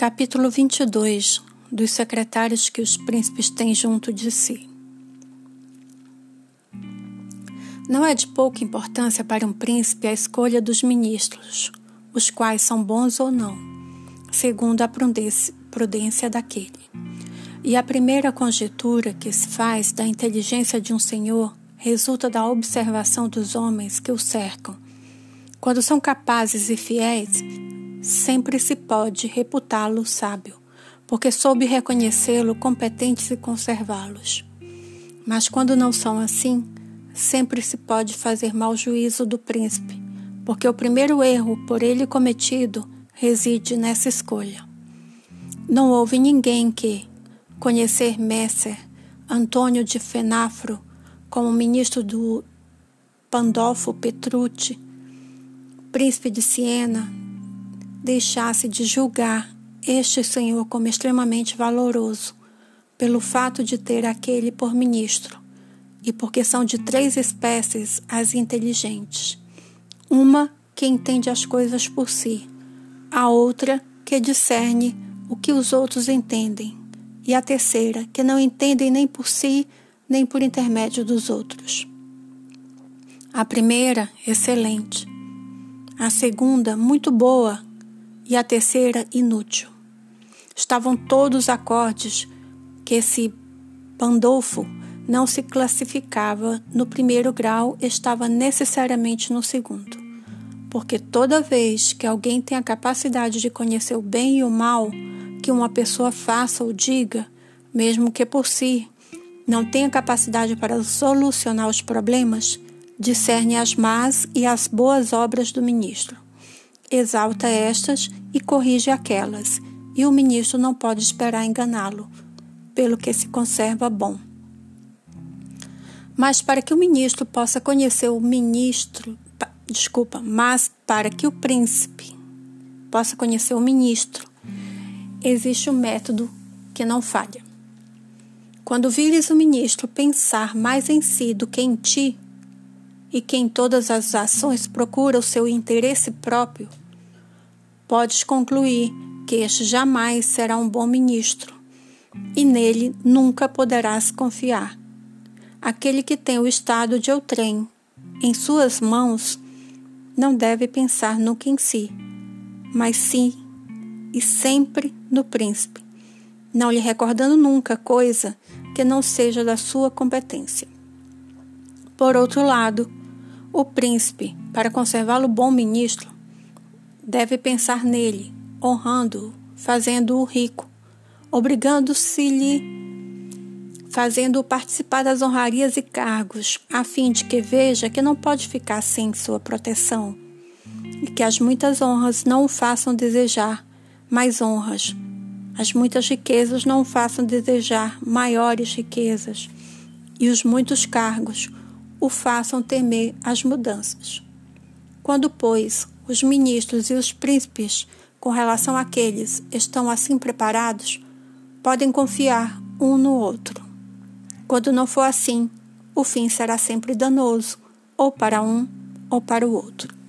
Capítulo 22 Dos secretários que os príncipes têm junto de si. Não é de pouca importância para um príncipe a escolha dos ministros, os quais são bons ou não, segundo a prudência, daquele. E a primeira conjetura que se faz da inteligência de um senhor resulta da observação dos homens que o cercam. Quando são capazes e fiéis, sempre se pode reputá-lo sábio, porque soube reconhecê-lo competentes e conservá-los. Mas quando não são assim, sempre se pode fazer mau juízo do príncipe, porque o primeiro erro por ele cometido reside nessa escolha. Não houve ninguém que, conhecer Messer Antônio de Fenafro como ministro do Pandolfo Petrucci, príncipe de Siena, deixasse de julgar este senhor como extremamente valoroso, pelo fato de ter aquele por ministro, e porque são de três espécies as inteligentes. Uma que entende as coisas por si, a outra que discerne o que os outros entendem, e a terceira que não entendem nem por si, nem por intermédio dos outros. A primeira, excelente. A segunda, muito boa e a terceira inútil. Estavam todos acordes que esse Pandolfo não se classificava no primeiro grau, estava necessariamente no segundo. Porque toda vez que alguém tem a capacidade de conhecer o bem e o mal que uma pessoa faça ou diga, mesmo que por si não tenha capacidade para solucionar os problemas, discerne as más e as boas obras do ministro exalta estas e corrige aquelas, e o ministro não pode esperar enganá-lo, pelo que se conserva bom. Mas para que o ministro possa conhecer o ministro, desculpa, mas para que o príncipe possa conhecer o ministro, existe um método que não falha. Quando vires o ministro pensar mais em si do que em ti, e que em todas as ações procura o seu interesse próprio, podes concluir que este jamais será um bom ministro e nele nunca poderás confiar. Aquele que tem o estado de outrem em suas mãos não deve pensar nunca em si, mas sim e sempre no príncipe, não lhe recordando nunca coisa que não seja da sua competência. Por outro lado, o príncipe, para conservá-lo bom ministro, deve pensar nele, honrando-o, fazendo-o rico, obrigando-se-lhe, fazendo-o participar das honrarias e cargos, a fim de que veja que não pode ficar sem sua proteção, e que as muitas honras não o façam desejar mais honras, as muitas riquezas não o façam desejar maiores riquezas, e os muitos cargos o façam temer as mudanças. Quando, pois, os ministros e os príncipes, com relação àqueles, estão assim preparados, podem confiar um no outro. Quando não for assim, o fim será sempre danoso, ou para um ou para o outro.